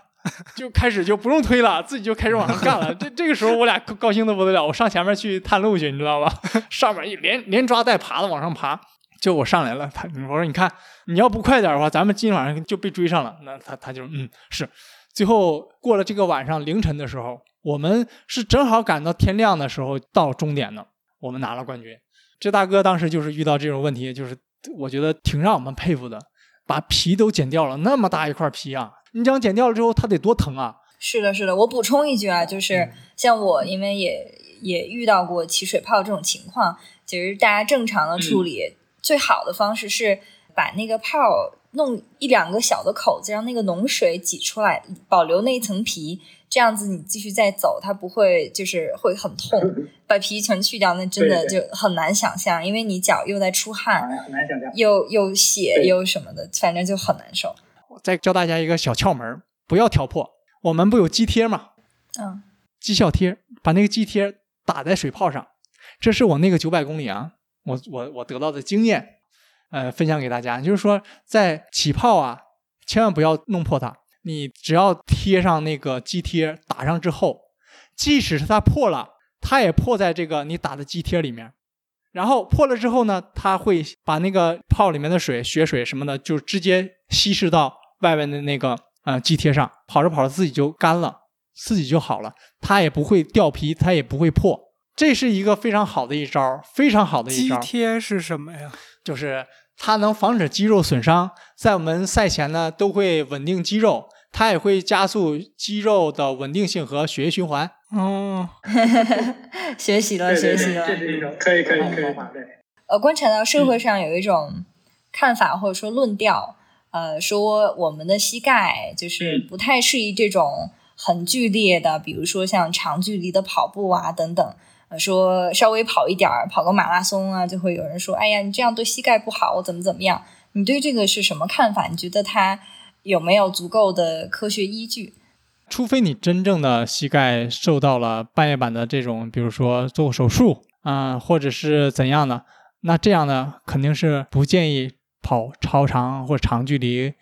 就开始就不用推了，自己就开始往上干了。这这个时候我俩高兴的不得了，我上前面去探路去，你知道吧？上面一连连抓带爬的往上爬，就我上来了。他我说你看，你要不快点的话，咱们今晚上就被追上了。那他他就嗯是。最后过了这个晚上凌晨的时候，我们是正好赶到天亮的时候到终点的，我们拿了冠军。这大哥当时就是遇到这种问题，就是我觉得挺让我们佩服的，把皮都剪掉了，那么大一块皮啊！你这样剪掉了之后，他得多疼啊！是的，是的。我补充一句啊，就是像我，因为也也遇到过起水泡这种情况，其实大家正常的处理最好的方式是把那个泡弄一两个小的口子，让那个脓水挤出来，保留那一层皮，这样子你继续再走，它不会就是会很痛。[laughs] 把皮全去掉，那真的就很难想象，因为你脚又在出汗，很难想象，又又血又什么的，反正就很难受。我再教大家一个小窍门，不要挑破。我们不有肌贴吗？嗯，肌效贴，把那个肌贴打在水泡上。这是我那个九百公里啊，我我我得到的经验，呃，分享给大家。就是说，在起泡啊，千万不要弄破它。你只要贴上那个肌贴，打上之后，即使是它破了，它也破在这个你打的肌贴里面。然后破了之后呢，它会把那个泡里面的水、血水什么的，就直接稀释到。外面的那个呃肌贴上，跑着跑着自己就干了，自己就好了，它也不会掉皮，它也不会破，这是一个非常好的一招，非常好的一招。肌贴是什么呀？就是它能防止肌肉损伤，在我们赛前呢都会稳定肌肉，它也会加速肌肉的稳定性和血液循环。哦，[laughs] 学习了，学习了，这是一种可以可以可以。对，呃，观察到社会上有一种看法或者说论调。呃，说我们的膝盖就是不太适宜这种很剧烈的，比如说像长距离的跑步啊等等。说稍微跑一点儿，跑个马拉松啊，就会有人说：“哎呀，你这样对膝盖不好，怎么怎么样？”你对这个是什么看法？你觉得它有没有足够的科学依据？除非你真正的膝盖受到了半月板的这种，比如说做过手术啊，或者是怎样的，那这样呢，肯定是不建议。跑超长或长距离，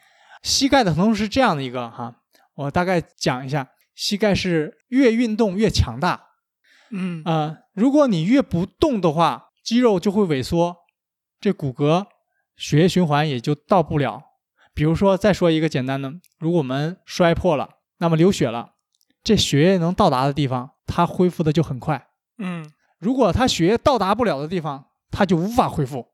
膝盖的疼痛是这样的一个哈，我大概讲一下，膝盖是越运动越强大，嗯啊，如果你越不动的话，肌肉就会萎缩，这骨骼血液循环也就到不了。比如说，再说一个简单的，如果我们摔破了，那么流血了，这血液能到达的地方，它恢复的就很快，嗯，如果它血液到达不了的地方，它就无法恢复。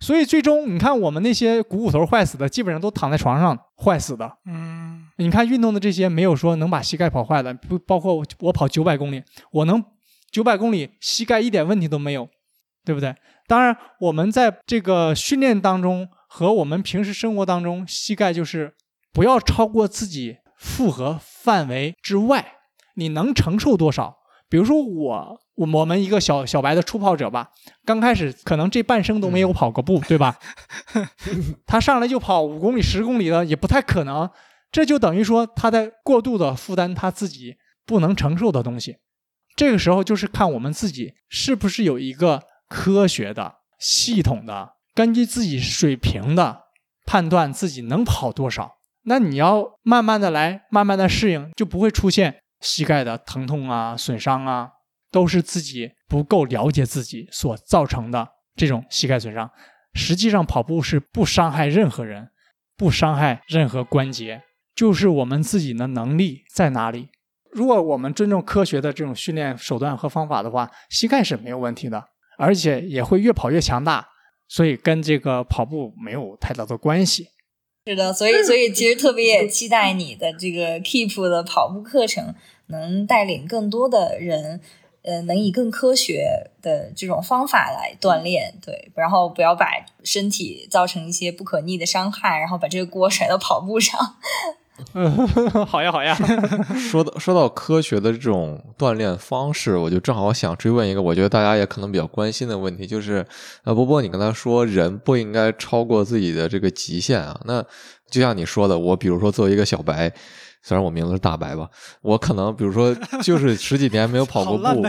所以最终，你看我们那些股骨头坏死的，基本上都躺在床上坏死的。嗯，你看运动的这些，没有说能把膝盖跑坏的，不包括我跑九百公里，我能九百公里膝盖一点问题都没有，对不对？当然，我们在这个训练当中和我们平时生活当中，膝盖就是不要超过自己负荷范围之外，你能承受多少？比如说我。我我们一个小小白的初跑者吧，刚开始可能这半生都没有跑过步，对吧？[laughs] 他上来就跑五公里、十公里的也不太可能，这就等于说他在过度的负担他自己不能承受的东西。这个时候就是看我们自己是不是有一个科学的、系统的，根据自己水平的判断自己能跑多少。那你要慢慢的来，慢慢的适应，就不会出现膝盖的疼痛啊、损伤啊。都是自己不够了解自己所造成的这种膝盖损伤。实际上，跑步是不伤害任何人，不伤害任何关节，就是我们自己的能力在哪里。如果我们尊重科学的这种训练手段和方法的话，膝盖是没有问题的，而且也会越跑越强大，所以跟这个跑步没有太大的关系。是的，所以所以其实特别也期待你的这个 Keep 的跑步课程，能带领更多的人，呃，能以更科学的这种方法来锻炼，对，然后不要把身体造成一些不可逆的伤害，然后把这个锅甩到跑步上。[laughs] 嗯，好呀好呀。[laughs] 说到说到科学的这种锻炼方式，我就正好想追问一个，我觉得大家也可能比较关心的问题，就是呃，波波，你刚才说人不应该超过自己的这个极限啊。那就像你说的，我比如说作为一个小白，虽然我名字是大白吧，我可能比如说就是十几年没有跑过 [laughs] 步，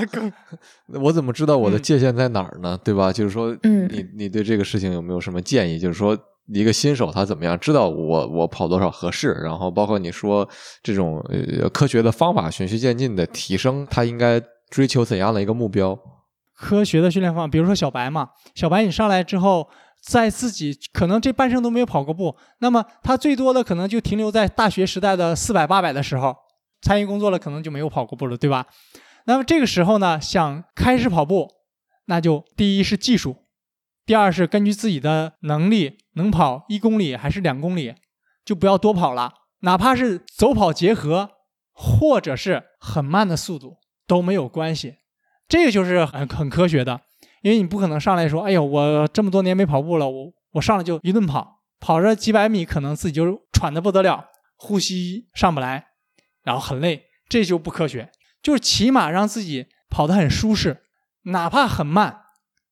我怎么知道我的界限在哪儿呢？对吧？就是说，嗯，你你对这个事情有没有什么建议？就是说。一个新手他怎么样知道我我跑多少合适？然后包括你说这种呃科学的方法循序渐进的提升，他应该追求怎样的一个目标？科学的训练方法，比如说小白嘛，小白你上来之后，在自己可能这半生都没有跑过步，那么他最多的可能就停留在大学时代的四百八百的时候，参与工作了可能就没有跑过步了，对吧？那么这个时候呢，想开始跑步，那就第一是技术。第二是根据自己的能力，能跑一公里还是两公里，就不要多跑了。哪怕是走跑结合，或者是很慢的速度都没有关系。这个就是很很科学的，因为你不可能上来说：“哎呦，我这么多年没跑步了，我我上来就一顿跑，跑着几百米，可能自己就喘得不得了，呼吸上不来，然后很累，这就不科学。就是起码让自己跑得很舒适，哪怕很慢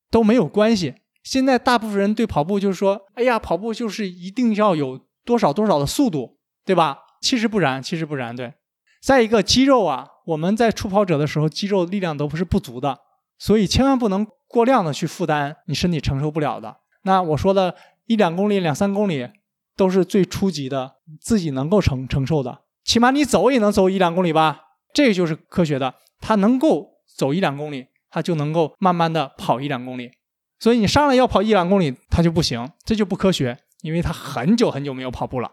都没有关系。”现在大部分人对跑步就是说，哎呀，跑步就是一定要有多少多少的速度，对吧？其实不然，其实不然。对，再一个肌肉啊，我们在初跑者的时候，肌肉力量都不是不足的，所以千万不能过量的去负担你身体承受不了的。那我说的一两公里、两三公里都是最初级的，自己能够承承受的，起码你走也能走一两公里吧？这个就是科学的，他能够走一两公里，他就能够慢慢的跑一两公里。所以你上来要跑一两公里，他就不行，这就不科学，因为他很久很久没有跑步了。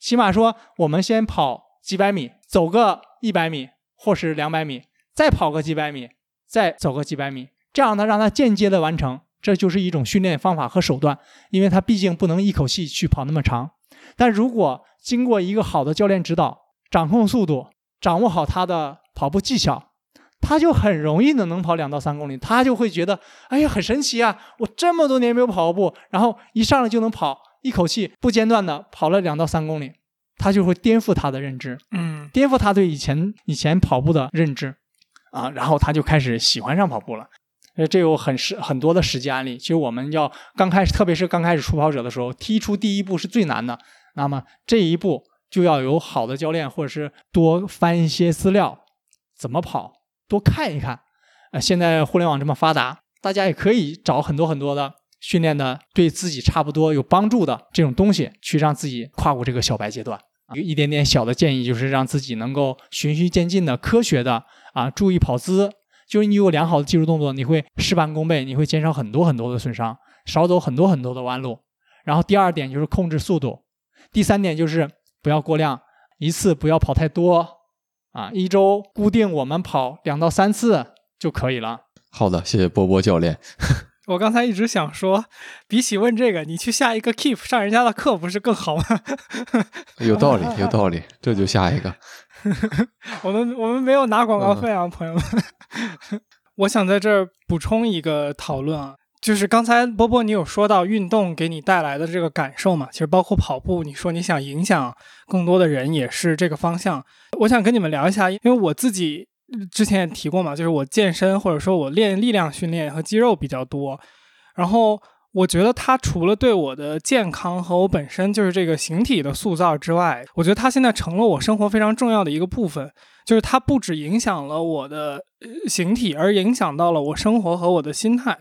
起码说，我们先跑几百米，走个一百米或是两百米，再跑个几百米，再走个几百米，这样呢，让他间接的完成，这就是一种训练方法和手段。因为他毕竟不能一口气去跑那么长，但如果经过一个好的教练指导，掌控速度，掌握好他的跑步技巧。他就很容易的能跑两到三公里，他就会觉得，哎呀，很神奇啊！我这么多年没有跑过步，然后一上来就能跑，一口气不间断的跑了两到三公里，他就会颠覆他的认知，嗯，颠覆他对以前以前跑步的认知，啊，然后他就开始喜欢上跑步了。呃，这有很实很多的实际案例。其实我们要刚开始，特别是刚开始初跑者的时候，踢出第一步是最难的。那么这一步就要有好的教练，或者是多翻一些资料，怎么跑。多看一看，呃，现在互联网这么发达，大家也可以找很多很多的训练的，对自己差不多有帮助的这种东西，去让自己跨过这个小白阶段。一个一点点小的建议，就是让自己能够循序渐进的、科学的啊，注意跑姿。就是你有良好的技术动作，你会事半功倍，你会减少很多很多的损伤，少走很多很多的弯路。然后第二点就是控制速度，第三点就是不要过量，一次不要跑太多。啊，一周固定我们跑两到三次就可以了。好的，谢谢波波教练。[laughs] 我刚才一直想说，比起问这个，你去下一个 Keep 上人家的课不是更好吗？[laughs] 有道理，有道理，这就下一个。[laughs] 我们我们没有拿广告费啊，朋友们。我想在这儿补充一个讨论啊。就是刚才波波你有说到运动给你带来的这个感受嘛？其实包括跑步，你说你想影响更多的人也是这个方向。我想跟你们聊一下，因为我自己之前也提过嘛，就是我健身或者说我练力量训练和肌肉比较多，然后我觉得它除了对我的健康和我本身就是这个形体的塑造之外，我觉得它现在成了我生活非常重要的一个部分。就是它不只影响了我的形体，而影响到了我生活和我的心态。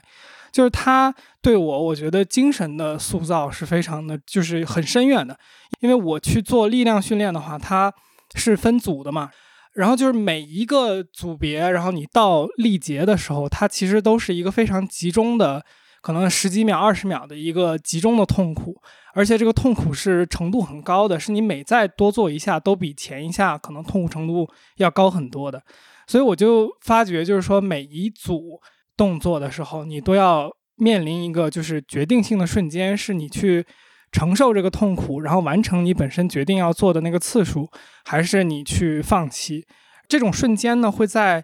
就是他对我，我觉得精神的塑造是非常的，就是很深远的。因为我去做力量训练的话，它是分组的嘛，然后就是每一个组别，然后你到力竭的时候，它其实都是一个非常集中的可能十几秒、二十秒的一个集中的痛苦，而且这个痛苦是程度很高的，是你每再多做一下，都比前一下可能痛苦程度要高很多的。所以我就发觉，就是说每一组动作的时候，你都要面临一个就是决定性的瞬间，是你去承受这个痛苦，然后完成你本身决定要做的那个次数，还是你去放弃。这种瞬间呢，会在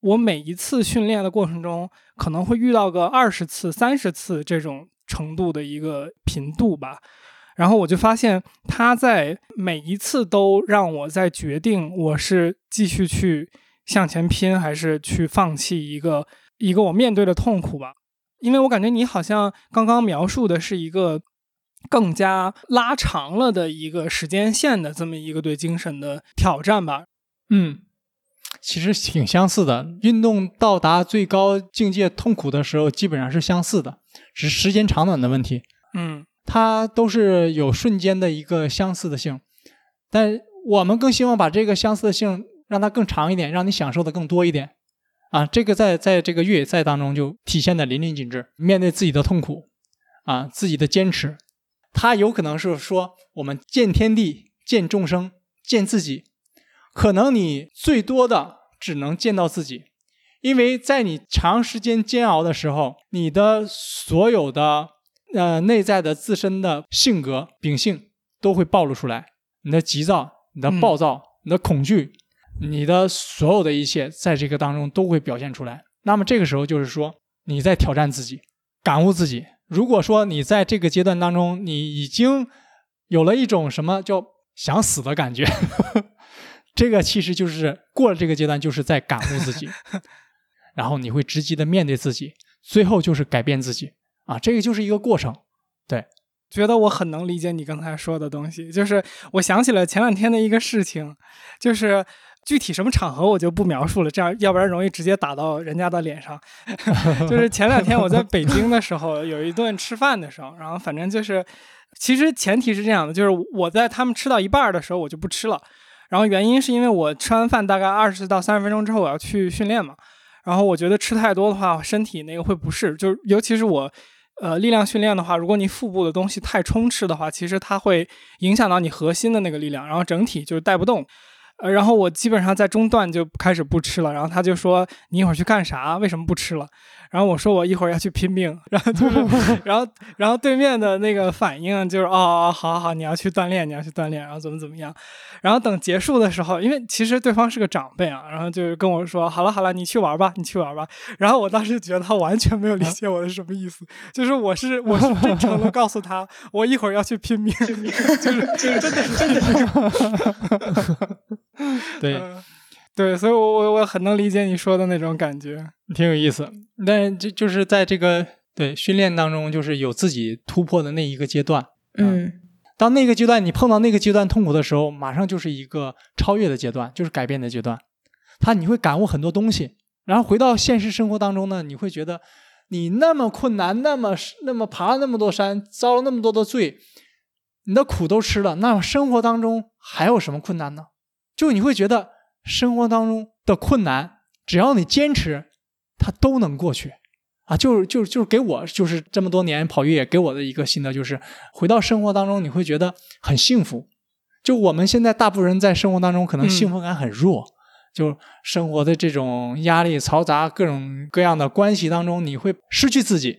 我每一次训练的过程中。可能会遇到个二十次、三十次这种程度的一个频度吧，然后我就发现他在每一次都让我在决定我是继续去向前拼，还是去放弃一个一个我面对的痛苦吧。因为我感觉你好像刚刚描述的是一个更加拉长了的一个时间线的这么一个对精神的挑战吧。嗯。其实挺相似的，运动到达最高境界痛苦的时候，基本上是相似的，只是时间长短的问题。嗯，它都是有瞬间的一个相似的性，但我们更希望把这个相似的性让它更长一点，让你享受的更多一点。啊，这个在在这个越野赛当中就体现的淋漓尽致。面对自己的痛苦，啊，自己的坚持，他有可能是说我们见天地、见众生、见自己。可能你最多的只能见到自己，因为在你长时间煎熬的时候，你的所有的呃内在的自身的性格秉性都会暴露出来，你的急躁、你的暴躁、你的恐惧，你的所有的一切在这个当中都会表现出来。那么这个时候就是说你在挑战自己，感悟自己。如果说你在这个阶段当中，你已经有了一种什么叫想死的感觉。[laughs] 这个其实就是过了这个阶段，就是在感悟自己，[laughs] 然后你会直接的面对自己，最后就是改变自己啊，这个就是一个过程。对，觉得我很能理解你刚才说的东西，就是我想起了前两天的一个事情，就是具体什么场合我就不描述了，这样要不然容易直接打到人家的脸上。[laughs] 就是前两天我在北京的时候，有一顿吃饭的时候，然后反正就是，其实前提是这样的，就是我在他们吃到一半的时候，我就不吃了。然后原因是因为我吃完饭大概二十到三十分钟之后我要去训练嘛，然后我觉得吃太多的话身体那个会不适，就是尤其是我，呃力量训练的话，如果你腹部的东西太充斥的话，其实它会影响到你核心的那个力量，然后整体就是带不动。呃，然后我基本上在中段就开始不吃了，然后他就说你一会儿去干啥？为什么不吃了？然后我说我一会儿要去拼命，然后就是，[laughs] 然后然后对面的那个反应就是哦哦，好好好，你要去锻炼，你要去锻炼，然后怎么怎么样？然后等结束的时候，因为其实对方是个长辈啊，然后就跟我说好了好了，你去玩吧，你去玩吧。然后我当时觉得他完全没有理解我是什么意思，就是我是我是真诚的告诉他，我一会儿要去拼命，就是就是真的是真的是，[laughs] [laughs] 对。对，所以，我我我很能理解你说的那种感觉，挺有意思。但就就是在这个对训练当中，就是有自己突破的那一个阶段。嗯，当那个阶段你碰到那个阶段痛苦的时候，马上就是一个超越的阶段，就是改变的阶段。他你会感悟很多东西，然后回到现实生活当中呢，你会觉得你那么困难，那么那么爬了那么多山，遭了那么多的罪，你的苦都吃了，那生活当中还有什么困难呢？就你会觉得。生活当中的困难，只要你坚持，它都能过去，啊，就是就是就是给我就是这么多年跑越野给我的一个心得，就是回到生活当中你会觉得很幸福。就我们现在大部分人在生活当中可能幸福感很弱，就生活的这种压力嘈杂各种各样的关系当中，你会失去自己。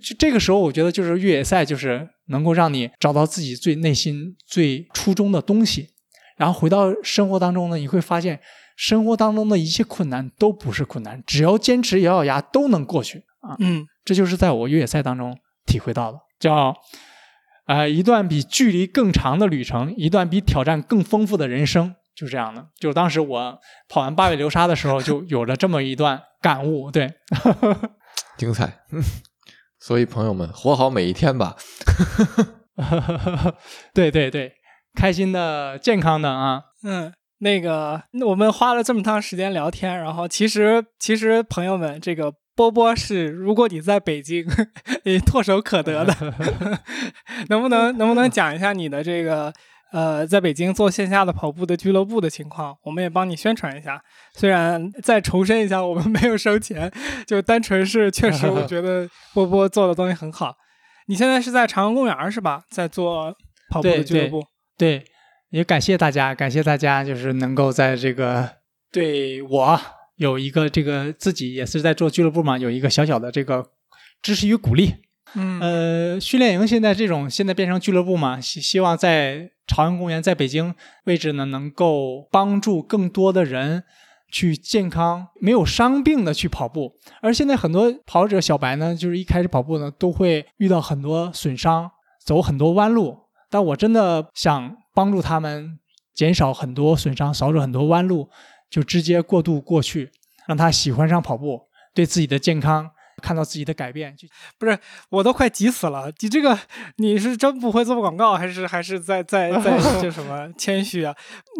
就这个时候，我觉得就是越野赛就是能够让你找到自己最内心最初衷的东西。然后回到生活当中呢，你会发现生活当中的一切困难都不是困难，只要坚持咬咬牙都能过去啊！嗯，这就是在我越野赛当中体会到的，叫呃一段比距离更长的旅程，一段比挑战更丰富的人生，就这样的。就当时我跑完八尾流沙的时候，就有了这么一段感悟。对，[laughs] 精彩。所以朋友们，活好每一天吧。对 [laughs] 对对。开心的、健康的啊，嗯，那个，我们花了这么长时间聊天，然后其实，其实朋友们，这个波波是，如果你在北京，[laughs] 你唾手可得的，[laughs] 能不能，能不能讲一下你的这个，呃，在北京做线下的跑步的俱乐部的情况，我们也帮你宣传一下。虽然再重申一下，我们没有收钱，就单纯是确实我觉得波波做的东西很好。你现在是在长安公园是吧？在做跑步的俱乐部。对，也感谢大家，感谢大家，就是能够在这个对我有一个这个自己也是在做俱乐部嘛，有一个小小的这个支持与鼓励。嗯，呃，训练营现在这种现在变成俱乐部嘛，希希望在朝阳公园，在北京位置呢，能够帮助更多的人去健康、没有伤病的去跑步。而现在很多跑者小白呢，就是一开始跑步呢，都会遇到很多损伤，走很多弯路。但我真的想帮助他们减少很多损伤，少走很多弯路，就直接过渡过去，让他喜欢上跑步，对自己的健康。看到自己的改变，就不是我都快急死了。你这个你是真不会做广告，还是还是在在 [laughs] 在这什么谦虚啊？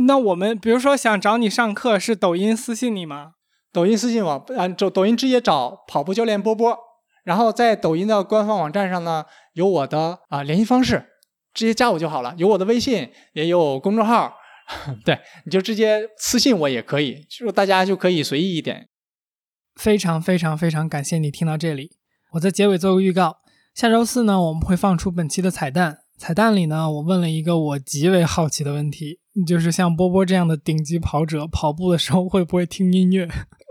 那我们比如说想找你上课，是抖音私信你吗？抖音私信我，嗯，抖抖音直接找跑步教练波波，然后在抖音的官方网站上呢有我的啊联系方式，直接加我就好了。有我的微信，也有公众号，[laughs] 对，你就直接私信我也可以，就大家就可以随意一点。非常非常非常感谢你听到这里。我在结尾做个预告，下周四呢，我们会放出本期的彩蛋。彩蛋里呢，我问了一个我极为好奇的问题，就是像波波这样的顶级跑者，跑步的时候会不会听音乐？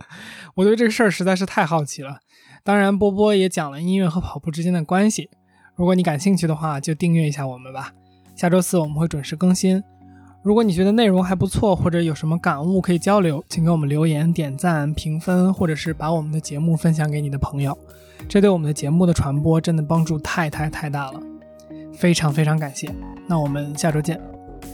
[laughs] 我对这个事儿实在是太好奇了。当然，波波也讲了音乐和跑步之间的关系。如果你感兴趣的话，就订阅一下我们吧。下周四我们会准时更新。如果你觉得内容还不错，或者有什么感悟可以交流，请给我们留言、点赞、评分，或者是把我们的节目分享给你的朋友，这对我们的节目的传播真的帮助太太太大了，非常非常感谢。那我们下周见。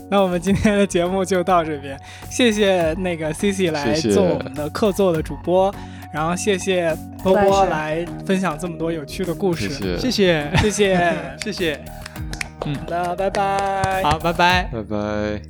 那我们今天的节目就到这边，谢谢那个 C C 来做我们的客座的主播，然后谢谢波波来分享这么多有趣的故事，谢谢。谢谢。谢谢，[laughs] 嗯，那拜拜，好，拜拜，拜拜。